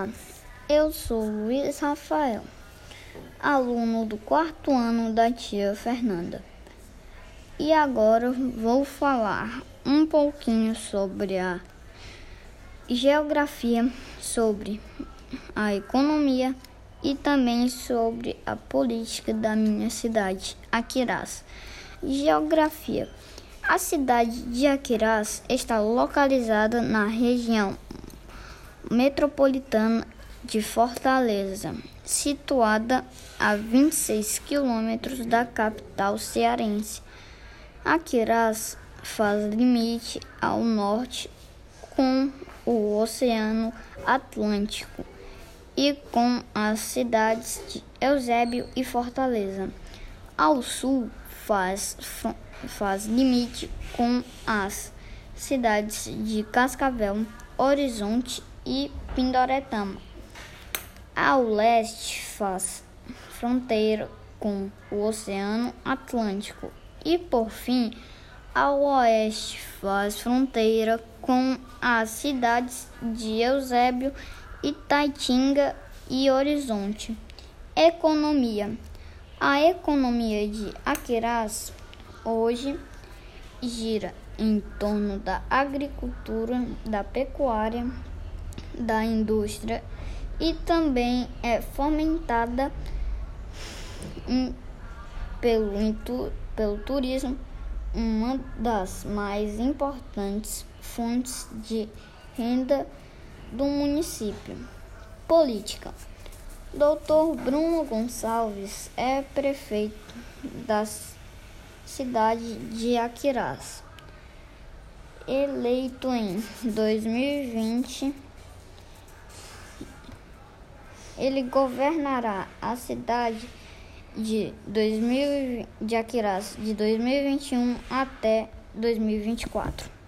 Olá, eu sou Luiz Rafael, aluno do quarto ano da tia Fernanda. E agora vou falar um pouquinho sobre a geografia, sobre a economia e também sobre a política da minha cidade, Aquirás. Geografia. A cidade de Aquirás está localizada na região metropolitana de Fortaleza, situada a 26 quilômetros da capital cearense. Aquirás faz limite ao norte com o Oceano Atlântico e com as cidades de Eusébio e Fortaleza. Ao sul faz, faz limite com as cidades de Cascavel, Horizonte e Pindoretama. Ao leste faz fronteira com o Oceano Atlântico e, por fim, ao oeste faz fronteira com as cidades de Eusébio, Itaitinga e Horizonte. Economia. A economia de Aquirás hoje gira em torno da agricultura, da pecuária, da indústria e também é fomentada em, pelo, pelo turismo, uma das mais importantes fontes de renda do município. Política. Doutor Bruno Gonçalves é prefeito da cidade de Aquirás. Eleito em 2020 ele governará a cidade de 2000 de Aquirás de 2021 até 2024.